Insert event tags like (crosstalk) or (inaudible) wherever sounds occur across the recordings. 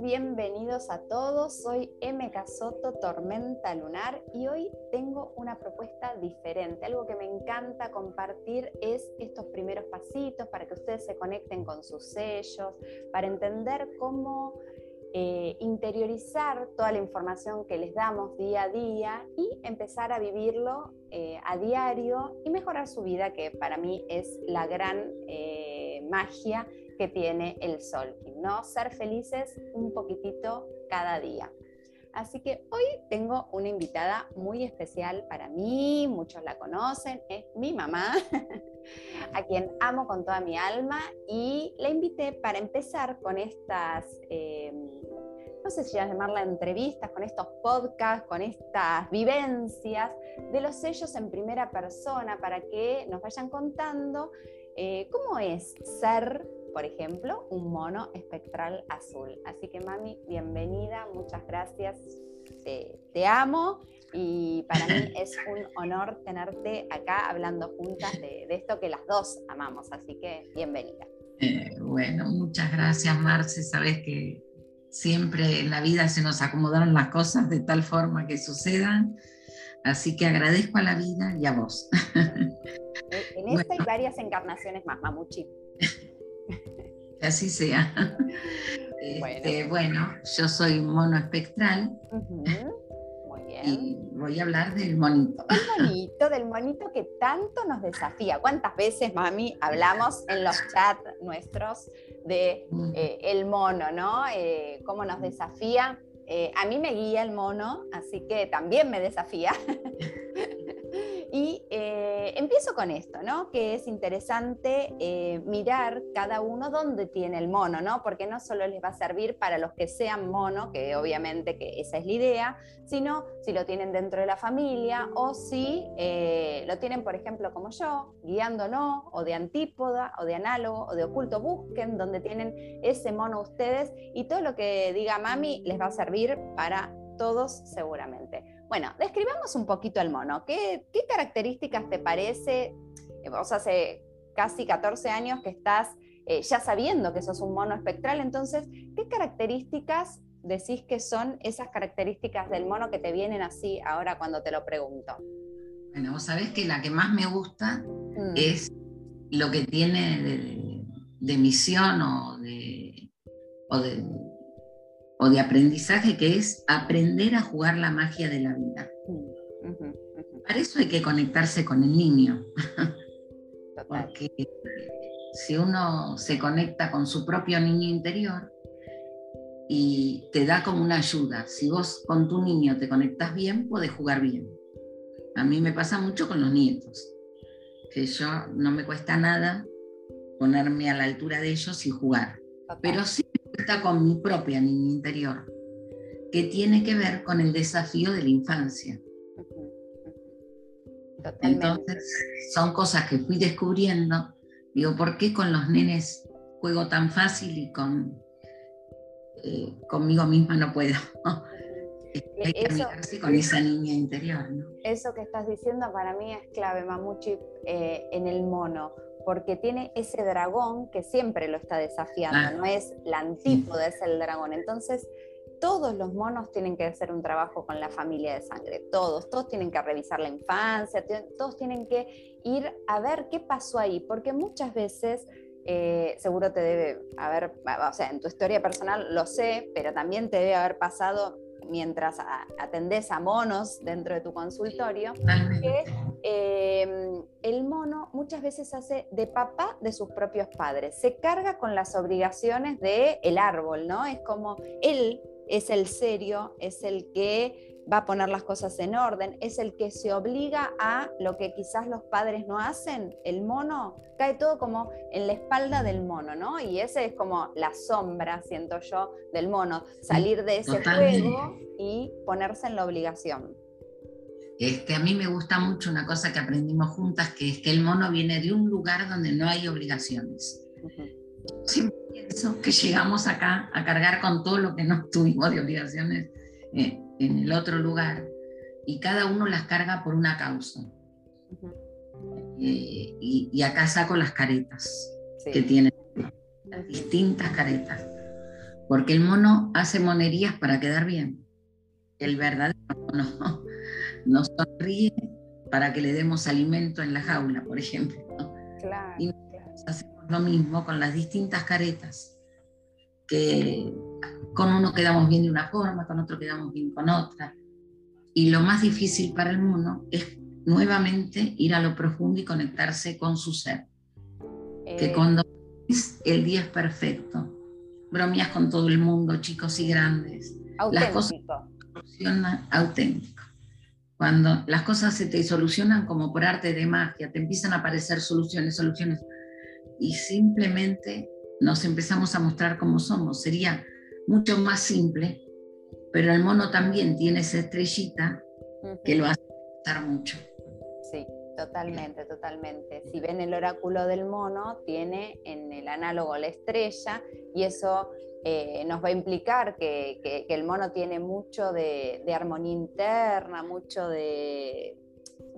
bienvenidos a todos. Soy M. Casoto, Tormenta Lunar, y hoy tengo una propuesta diferente. Algo que me encanta compartir es estos primeros pasitos para que ustedes se conecten con sus sellos, para entender cómo eh, interiorizar toda la información que les damos día a día y empezar a vivirlo eh, a diario y mejorar su vida, que para mí es la gran eh, magia que tiene el sol, ¿no? Ser felices un poquitito cada día. Así que hoy tengo una invitada muy especial para mí, muchos la conocen, es mi mamá, (laughs) a quien amo con toda mi alma y la invité para empezar con estas, em, no sé si llamarla entrevistas, con estos podcasts, con estas vivencias de los sellos en primera persona para que nos vayan contando eh, cómo es ser por ejemplo, un mono espectral azul. Así que mami, bienvenida, muchas gracias, te, amo y para mí (laughs) es un honor tenerte acá hablando juntas de, esto que las dos amamos, así que bienvenida. Eh, bueno, muchas gracias Marce, sabes que siempre en la vida se nos acomodaron las cosas de tal forma que sucedan. Así que agradezco a la vida y a vos. En (laughs) esta y varias encarnaciones más, Mamuchi. así sea. (laughs) Este, bueno. yo soy mono espectral. Bien. Y voy a hablar del monito. El (laughs) monito, del monito que tanto nos desafía. ¿Cuántas veces, mami, hablamos en los chats nuestros de mm. eh, el mono, ¿no? Eh, cómo nos desafía. Eh, a mí me guía el mono, así que también me desafía. (laughs) Y eh, empiezo con esto, ¿no? Que es interesante eh, mirar cada uno dónde tiene el mono, ¿no? Porque no solo les va a servir para los que sean mono, que obviamente que esa es la idea, sino si lo tienen dentro de la familia o si eh, lo tienen, por ejemplo, como yo, guiando no, o de antípoda, o de análogo, o de oculto, busquen donde tienen ese mono ustedes y todo lo que diga mami les va a servir para todos seguramente. Bueno, describamos un poquito el mono. ¿Qué, características te parece? Vos hace casi 14 años que estás eh, ya sabiendo que sos un mono espectral, entonces, ¿qué características decís que son esas características del mono que te vienen así ahora cuando te lo pregunto? Bueno, vos sabés que la que más me gusta mm. es lo que tiene de, misión o de, o de o de aprendizaje que es aprender a jugar la magia de la vida. Para eso hay que conectarse con el niño. Porque si uno se conecta con su propio niño interior y te da como una ayuda, si vos con tu niño te conectas bien, puedes jugar bien. A mí me pasa mucho con los nietos, que yo no me cuesta nada ponerme a la altura de ellos y jugar. Pero sí con mi propia niña interior, que tiene que ver con el desafío de la infancia. Entonces, son cosas que fui descubriendo. Digo, ¿por qué con los nenes juego tan fácil y con eh, conmigo misma no puedo? (laughs) Hay que eso, con esa niña interior. ¿no? Eso que estás diciendo para mí es clave, Mamuchi, eh, en el mono porque tiene ese dragón que siempre lo está desafiando, no es la antípoda, es el dragón. Entonces, todos los monos tienen que hacer un trabajo con la familia de sangre, todos, todos tienen que revisar la infancia, todos tienen que ir a ver qué pasó ahí, porque muchas veces, eh, seguro te debe haber, o sea, en tu historia personal lo sé, pero también te debe haber pasado mientras atendés a monos dentro de tu consultorio, que em, el mono muchas veces hace de papá de sus propios padres, se carga con las obligaciones del el árbol, ¿no? Es como él es el serio, es el que va a poner las cosas en orden, es el que se obliga a lo que quizás los padres no hacen, el mono, cae todo como en la espalda del mono, ¿no? Y ese es como la sombra, siento yo, del mono, salir de ese juego y ponerse en la obligación. Este, a mí me gusta mucho una cosa que aprendimos juntas, que es que el mono viene de un lugar donde no hay obligaciones. Siempre pienso que llegamos acá a cargar con todo lo que no (laughs) tuvimos de obligaciones. Eh, en el otro lugar y cada uno las carga por una causa. Eh, y, acá saco las caretas que tiene, las distintas caretas. Porque el mono hace monerías para quedar bien. El verdadero mono (laughs) nos sonríe para que le demos alimento en la jaula, por ejemplo. Claro, y hacemos lo mismo con las distintas caretas, que con uno quedamos bien de una forma, con otro quedamos bien con otra. Y lo más difícil para el mono es nuevamente ir a lo profundo y conectarse con su ser. Que eh. cuando es el día es perfecto, bromeas con todo el mundo, chicos y grandes. Auténtico. Las cosas solucionan auténtico. Cuando las cosas se te solucionan como por arte de magia, te empiezan a aparecer soluciones, soluciones, y simplemente nos empezamos a mostrar como somos. Sería mucho más simple, pero el mono también tiene esa estrellita que lo hace estar mucho. Totalmente, totalmente. Si ven el oráculo del mono, tiene en el análogo la estrella y eso eh, nos va a implicar que, el mono tiene mucho de, armonía interna, mucho de,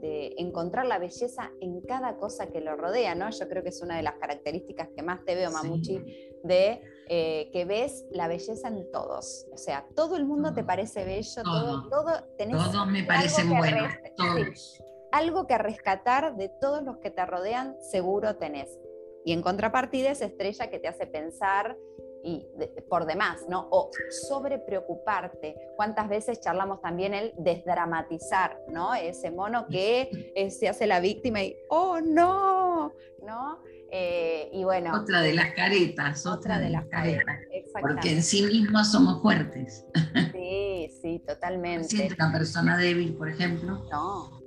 encontrar la belleza en cada cosa que lo rodea, ¿no? Yo creo que es una de las características que más te veo, Mamuchi, de eh, que ves la belleza en todos. O sea, todo el mundo te parece bello, todo, todo, todos me parecen buenos, todos algo que rescatar de todos los que te rodean, seguro tenés. Y en contrapartida esa estrella que te hace pensar y por demás, ¿no? O sobre preocuparte. ¿Cuántas veces charlamos también el desdramatizar, ¿no? Ese mono que eh, se hace la víctima y, oh no, ¿no? Eh, y bueno. Otra de las caretas, otra, de, las caretas. Porque en sí mismos somos fuertes. Sí, sí, (laughs) totalmente. Siente una persona débil, por ejemplo. No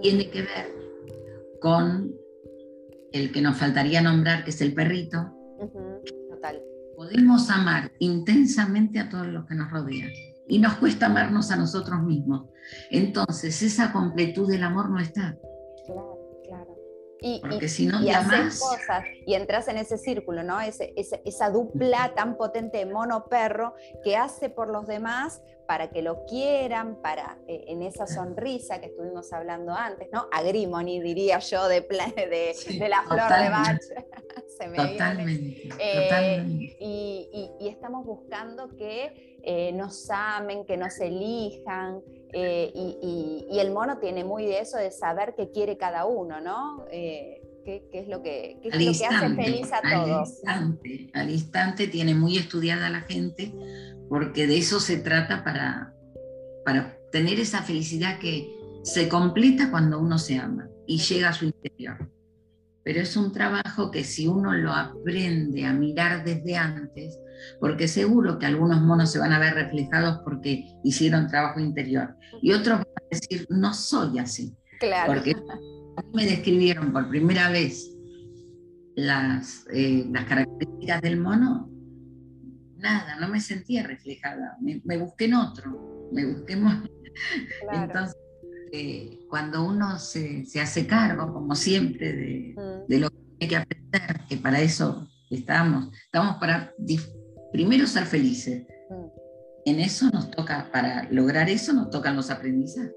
tiene que ver con el que nos faltaría nombrar, que es el perrito. Total. Podemos amar intensamente a todos los que nos rodean y nos cuesta amarnos a nosotros mismos. Entonces, esa completud del amor no está. Y, Porque si no, y haces cosas y entras en ese círculo, ¿no? Ese, esa dupla tan potente de mono-perro que hace por los demás para que lo quieran, para eh, en esa sonrisa que estuvimos hablando antes, ¿no? Agrimony, diría yo, de, de, de la flor de Bach. (laughs) Se me totalmente, eh, Y, y, estamos buscando que eh, nos amen, que nos elijan, y, y, el mono tiene muy de eso de saber qué quiere cada uno, ¿no? Qué, qué, es lo que, qué es lo que hace feliz a todos. Al instante, al instante tiene muy estudiada la gente porque de eso se trata para, para tener esa felicidad que se completa cuando uno se ama y llega a su interior. Pero es un trabajo que si uno lo aprende a mirar desde antes, porque seguro que algunos monos se van a ver reflejados porque hicieron trabajo interior y otros van a decir, no soy así. Claro. Porque me describieron por primera vez las, eh, las características del mono nada, no me sentía reflejada, me, busqué en otro, me busqué Entonces, eh, cuando uno se, hace cargo, como siempre, mm. de, lo que hay que aprender, que para eso estamos, estamos para primero ser felices. Mm. En eso nos toca, para lograr eso nos tocan los aprendizajes.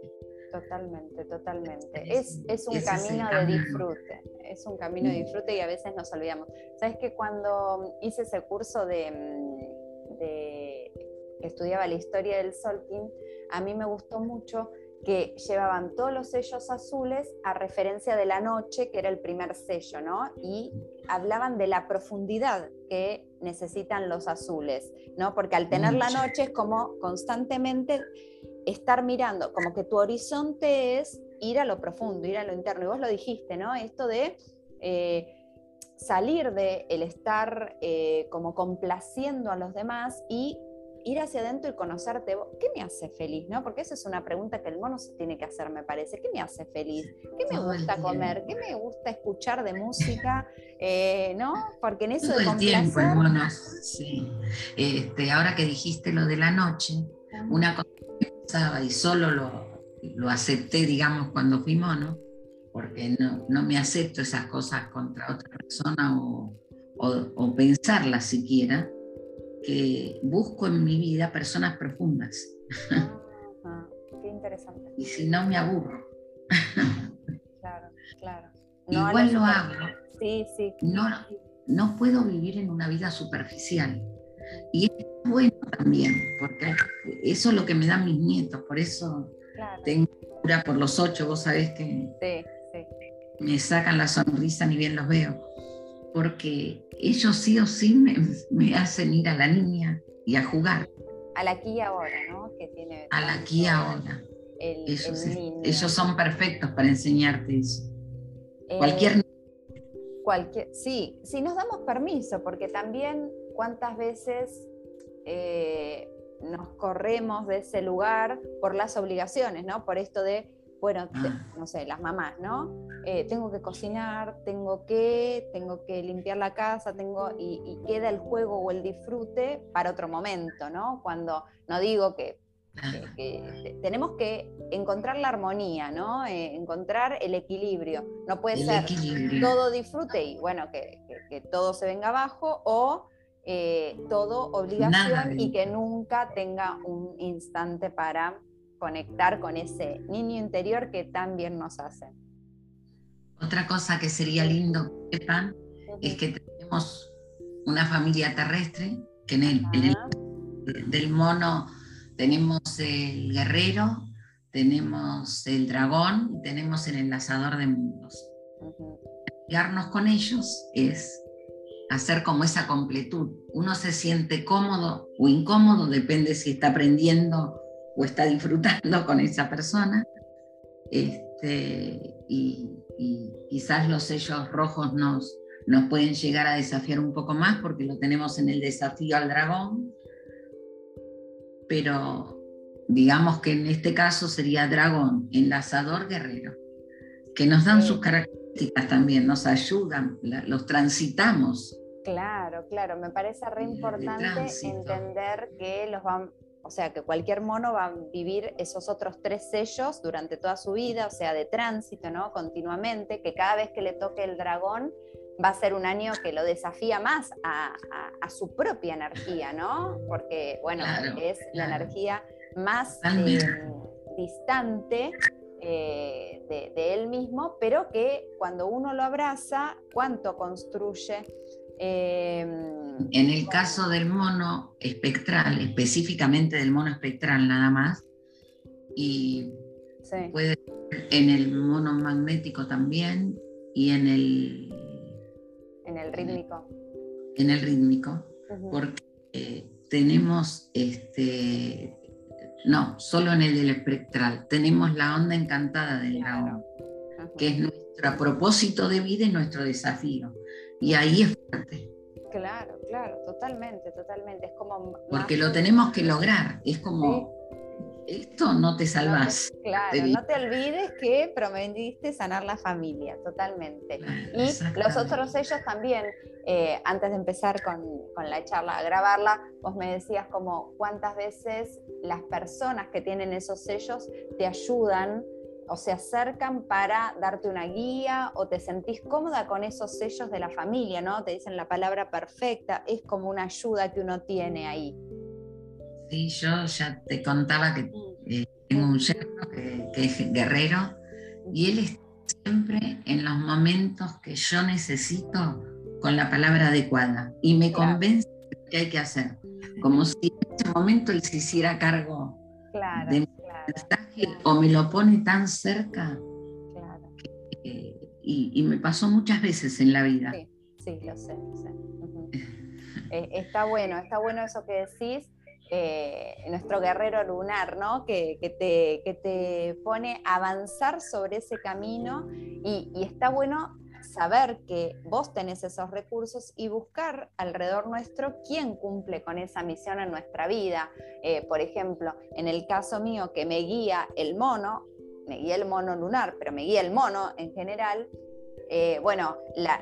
Totalmente, totalmente. Es, es un camino de disfrute, es un camino de disfrute y a veces nos olvidamos. Sabes que cuando hice ese curso de, mm, de que estudiaba la historia del Solkin, a mí me gustó mucho que llevaban todos los sellos azules a referencia de la noche, que era el primer sello, ¿no? Y hablaban de la profundidad que necesitan los azules, ¿no? Porque al tener la noche es como constantemente estar mirando, como que tu horizonte es ir a lo profundo, ir a lo interno. Y vos lo dijiste, ¿no? Esto de eh, salir de el estar eh, como complaciendo a los demás y ir hacia adentro y conocerte. ¿Qué me hace feliz? ¿no? Porque esa es una pregunta que el mono se tiene que hacer, me parece. ¿Qué me hace feliz? ¿Qué me gusta comer? ¿Qué me gusta escuchar de música? Eh, ¿No? Porque en eso Todo de el tiempo, mono, sí. Este, ahora que dijiste lo de la noche, una cosa y solo lo, lo acepté, digamos, cuando fui mono, porque no, no, me acepto esas cosas contra otra persona o, o, pensarlas siquiera, que busco en mi vida personas profundas. qué interesante. y si no, me aburro. Claro. claro. (laughs) Igual lo hago. Sí, sí. No, no puedo vivir en una vida superficial. Y es bueno también, porque eso es lo que me dan mis nietos, por eso tengo cura por los ocho, vos sabés que me sacan la sonrisa ni bien los veo, porque ellos sí o sí me, hacen ir a la niña y a jugar. A la aquí y ahora, ¿no? Que tiene a la aquí y ahora. ellos, son perfectos para enseñarte eso. Eh, cualquier cualquier, sí, si nos damos permiso, porque también cuántas veces eh, nos corremos de ese lugar por las obligaciones, ¿no? Por esto de, bueno, ah. no sé, las mamás, ¿no? Eh, tengo que cocinar, tengo que, tengo que limpiar la casa, tengo, y, queda el juego o el disfrute para otro momento, ¿no? Cuando no digo que tenemos que encontrar la armonía, ¿no? Eh, encontrar el equilibrio. No puede ser todo disfrute y bueno, que, todo se venga abajo o eh, todo obligación y que nunca tenga un instante para conectar con ese niño interior que tan bien nos hace. Otra cosa que sería lindo que sepan es que tenemos una familia terrestre que en el, en el del mono tenemos el guerrero, tenemos el dragón y tenemos el enlazador de mundos. Ligarnos con ellos es hacer como esa completud. Uno se siente cómodo o incómodo, depende si está aprendiendo o está disfrutando (laughs) con esa persona. Este, y, quizás los sellos rojos nos, nos pueden llegar a desafiar un poco más porque lo tenemos en el desafío al dragón pero digamos que en este caso sería dragón, enlazador, guerrero, que nos dan sus características también, nos ayudan, los transitamos. Claro, claro, me parece re importante entender que los van, o sea, que cualquier mono va a vivir esos otros tres sellos durante toda su vida, o sea, de tránsito, ¿no? Continuamente, que cada vez que le toque el dragón va a ser un año que lo desafía más a, su propia energía, ¿no? Porque, bueno, es la energía más eh, distante eh, de, él mismo, pero que cuando uno lo abraza, ¿cuánto construye? Em, en el caso del mono espectral, específicamente del mono espectral nada más, y puede en el mono magnético también, y en el en el rítmico. En el rítmico, porque eh, tenemos, este, no, solo en el del espectral, tenemos la onda encantada del dragón, que es nuestro propósito de vida y nuestro desafío. Y ahí es fuerte. Claro, claro, totalmente, totalmente. Es como. Porque lo tenemos que lograr, es como esto no te salvas. claro, no te olvides que prometiste sanar la familia, totalmente. y los otros sellos también, eh, antes de empezar con, la charla, a grabarla, vos me decías como cuántas veces las personas que tienen esos sellos te ayudan o se acercan para darte una guía o te sentís cómoda con esos sellos de la familia, ¿no? Te dicen la palabra perfecta, es como una ayuda que uno tiene ahí. Sí, yo ya te contaba que eh, tengo un yerno que, es guerrero y él está siempre en los momentos que yo necesito con la palabra adecuada y me convence de lo que hay que hacer. Como si en ese momento él se hiciera cargo de mi mensaje o me lo pone tan cerca. y, me pasó muchas veces en la vida. Sí, sí lo sé. Lo sé. Eh, está bueno, está bueno eso que decís eh, nuestro guerrero lunar, ¿no? Que, te, que, te, pone a avanzar sobre ese camino y, está bueno saber que vos tenés esos recursos y buscar alrededor nuestro quién cumple con esa misión en nuestra vida. Eh, por ejemplo, en el caso mío que me guía el mono, me guía el mono lunar, pero me guía el mono en general, eh, bueno,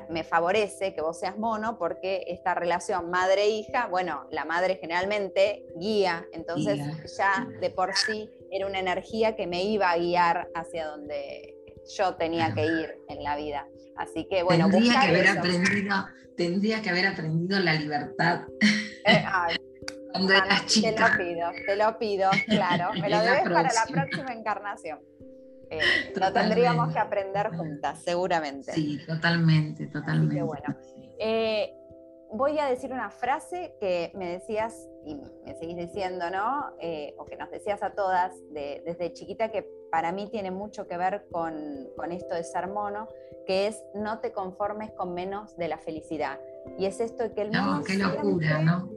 me favorece que vos seas mono porque esta relación madre-hija, bueno, la madre generalmente guía, entonces ya de por sí era una energía que me iba a guiar hacia donde yo tenía que ir en la vida. Así que bueno, tendría que haber aprendido, tendría que haber aprendido la libertad. Eh, Cuando eras chica. Te lo pido, te lo pido, claro. (laughs) Me lo debes para la próxima encarnación. Eh, (laughs) lo tendríamos que aprender juntas, seguramente. Sí, totalmente, totalmente. bueno. Eh, voy a decir una frase que me decías y me seguís diciendo, ¿no? Eh, o que nos decías a todas desde chiquita, que para mí tiene mucho que ver con, esto de ser mono, que es no te conformes con menos de la felicidad. Y es esto de que el mono. No, qué locura, ¿no?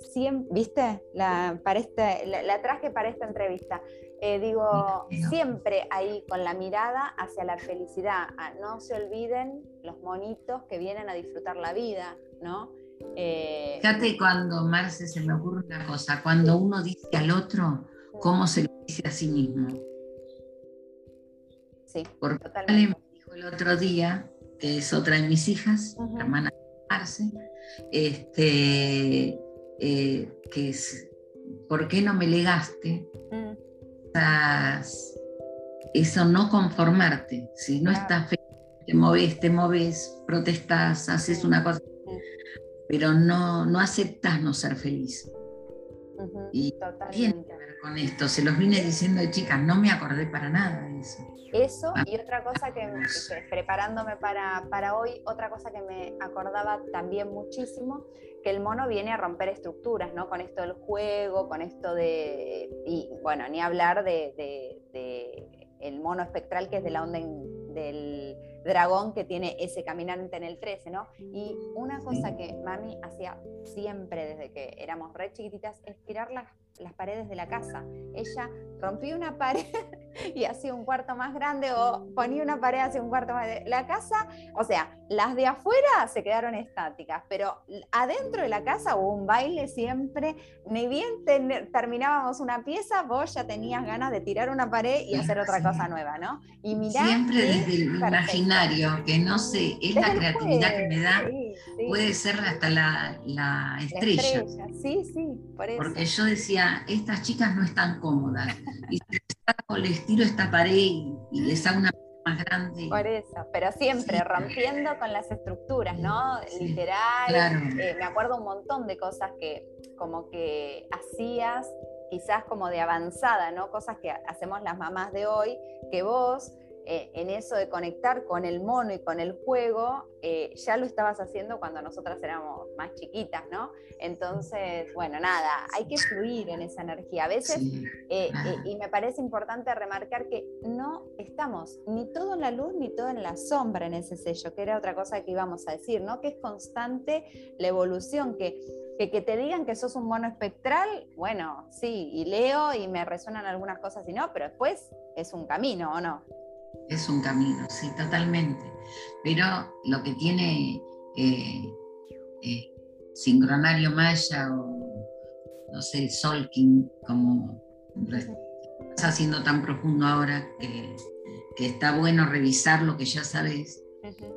Siempre, ¿Viste? La, para este, la, traje para esta entrevista. Eh, digo, siempre ahí con la mirada hacia la felicidad. Ah, no se olviden los monitos que vienen a disfrutar la vida, ¿no? Eh, Fíjate cuando, Marce, se me ocurre una cosa, cuando uno dice al otro cómo se lo dice a sí mismo. Sí, Porque totalmente. me dijo el otro día, que es otra de mis hijas, la hermana Marce, este, eh, que es, ¿por qué no me legaste? Mm. Eso no conformarte, si no estás feliz, te moves, te moves, protestas, haces una cosa pero no, no aceptas no ser feliz. y tiene que ver con esto, se los vine diciendo de chicas, no me acordé para nada de eso. Eso y otra cosa que, preparándome para, para, hoy, otra cosa que me acordaba también muchísimo, que el mono viene a romper estructuras, ¿no? Con esto del juego, con esto de, y bueno, ni hablar de, de, el mono espectral que es de la onda del dragón que tiene ese caminante en el 13, ¿no? Y una cosa que mami hacía siempre desde que éramos re chiquititas es tirar las las paredes de la casa. Ella rompía una pared (laughs) y hacía un cuarto más grande o ponía una pared hacia un cuarto más grande. La casa, o sea, las de afuera se quedaron estáticas, pero adentro de la casa hubo un baile siempre. Ni bien terminábamos una pieza, vos ya tenías ganas de tirar una pared y hacer otra (laughs) cosa nueva, ¿no? Y siempre desde el imaginario, que no sé, es la creatividad que me da. Puede ser hasta la, estrella. Sí, sí, por eso. Porque yo decía, estas chicas no están cómodas. Y les tiro esta pared y, les hago una más grande. Por eso, pero siempre rompiendo con las estructuras, ¿no? Literal. Eh, me acuerdo un montón de cosas que como que hacías quizás como de avanzada, ¿no? Cosas que hacemos las mamás de hoy, que vos eh, en eso de conectar con el mono y con el juego, eh, ya lo estabas haciendo cuando nosotras éramos más chiquitas, ¿no? Entonces, bueno, nada, hay que fluir en esa energía. A veces, eh, y me parece importante remarcar que no estamos ni todo en la luz ni todo en la sombra en ese sello, que era otra cosa que íbamos a decir, ¿no? Que es constante la evolución, que que, que, te digan que sos un mono espectral, bueno, sí, y leo y me resuenan algunas cosas y no, pero después es un camino, ¿o no? Es un camino, sí, totalmente. Pero lo que tiene eh, eh, Sincronario Maya o, no sé, Solking, como estás haciendo tan profundo ahora que, está bueno revisar lo que ya sabes,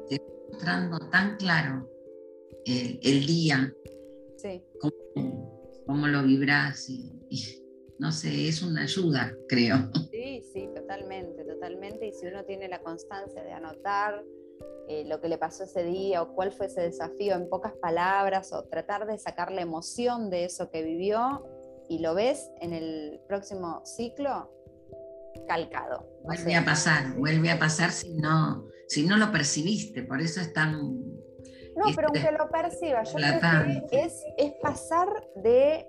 te está mostrando tan claro el, día, cómo, lo vibras y no sé, es una ayuda, creo. Sí, sí, totalmente, totalmente. Y si uno tiene la constancia de anotar eh, lo que le pasó ese día o cuál fue ese desafío en pocas palabras o tratar de sacar la emoción de eso que vivió y lo ves en el próximo ciclo, calcado. Vuelve a pasar, vuelve a pasar si no, si no lo percibiste, por eso es tan... No, pero aunque lo perciba, yo creo que es, es pasar de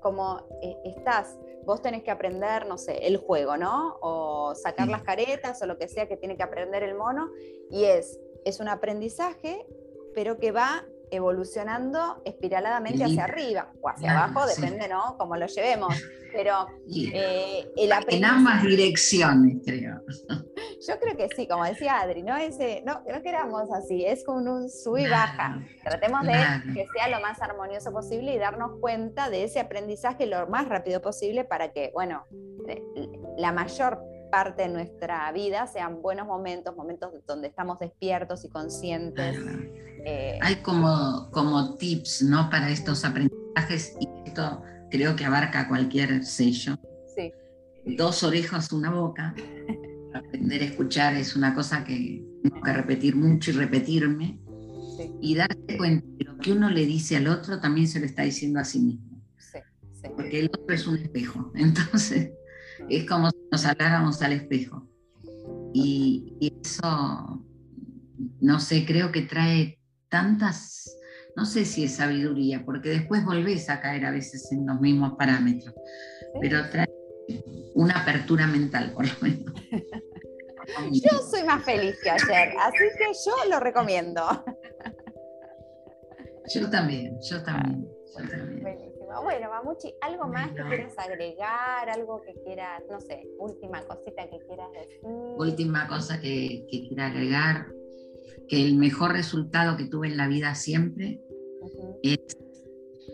como eh, estás vos tenés que aprender, no sé, el juego, ¿no? O sacar las caretas o lo que sea que tiene que aprender el mono. Y es, es un aprendizaje, pero que va evolucionando espiraladamente hacia arriba o hacia abajo, depende, ¿no? Cómo lo llevemos. Pero eh, el En ambas direcciones, creo. Yo creo que sí, como decía Adri, ¿no? Ese, no, no queramos así, es como un sub y baja. Tratemos de que sea lo más armonioso posible y darnos cuenta de ese aprendizaje lo más rápido posible para que, bueno, la mayor parte de nuestra vida sean buenos momentos, momentos donde estamos despiertos y conscientes. Eh, Hay como, como tips, ¿no? Para estos aprendizajes y esto creo que abarca cualquier sello. Sí. Dos orejas, una boca. Aprender a escuchar es una cosa que tengo que repetir mucho y repetirme. Y darse cuenta que lo que uno le dice al otro también se lo está diciendo a sí mismo. Sí, Porque el otro es un espejo. (laughs) Entonces, es como si nos habláramos al espejo. Y, eso, no sé, creo que trae tantas, no sé si es sabiduría, porque después volvés a caer a veces en los mismos parámetros, pero trae una apertura mental, por lo menos. (laughs) Yo soy más feliz que ayer, así que yo lo recomiendo. Yo también, yo también, yo también. Bueno, Mamuchi, ¿algo más que quieras agregar? ¿Algo que quieras, no sé, última cosita que quieras decir? Última cosa que, quiera agregar, que el mejor resultado que tuve en la vida siempre es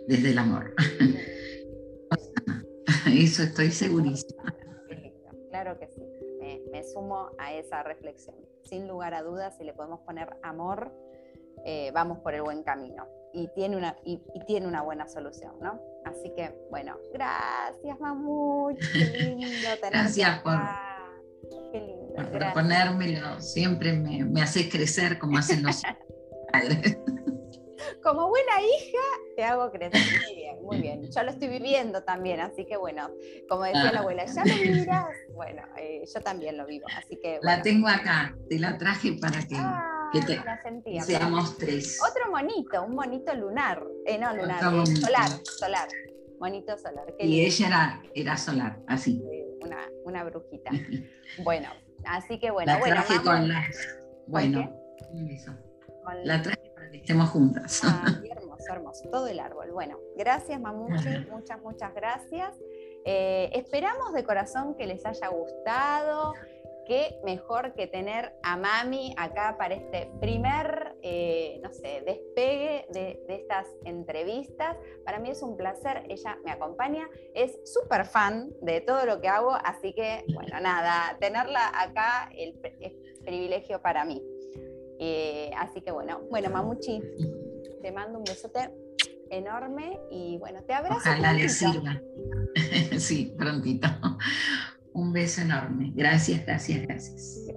desde el amor. (laughs) Eso estoy segurísima. Claro que sí, me, sumo a esa reflexión. Sin lugar a dudas, si le podemos poner amor, eh, vamos por el buen camino y tiene una, y, tiene una buena solución, ¿no? Así que, bueno, gracias, Mamut, qué (laughs) lindo Gracias por, qué lindo, por proponérmelo, siempre me, me haces crecer como hacen los (laughs) padres. Como buena hija, te hago crecer. Muy bien, muy bien. Yo lo estoy viviendo también, así que bueno, como decía la abuela, ya lo vivirás. Bueno, eh, yo también lo vivo, así que. La tengo acá, te la traje para que. Ah, Seamos tres. Otro monito, un monito lunar. Eh, no, lunar, eh, solar, solar. Monito solar. y ella era, era solar, así. Una, una brujita. bueno, así que bueno. La traje bueno, con las. Bueno, La traje que estemos juntas. Ah, hermoso, hermoso. Todo el árbol. Bueno, gracias, Mamuchi. muchas, muchas gracias. Eh, esperamos de corazón que les haya gustado qué mejor que tener a Mami acá para este primer, eh, no sé, despegue de, estas entrevistas. Para mí es un placer, ella me acompaña, es súper fan de todo lo que hago, así que, bueno, nada, tenerla acá es privilegio para mí. Eh, así que, bueno, bueno, Mamuchi, te mando un besote enorme y bueno, te abrazo. Ojalá le sirva. (laughs) sí, prontito. Un beso enorme. Gracias, gracias, gracias.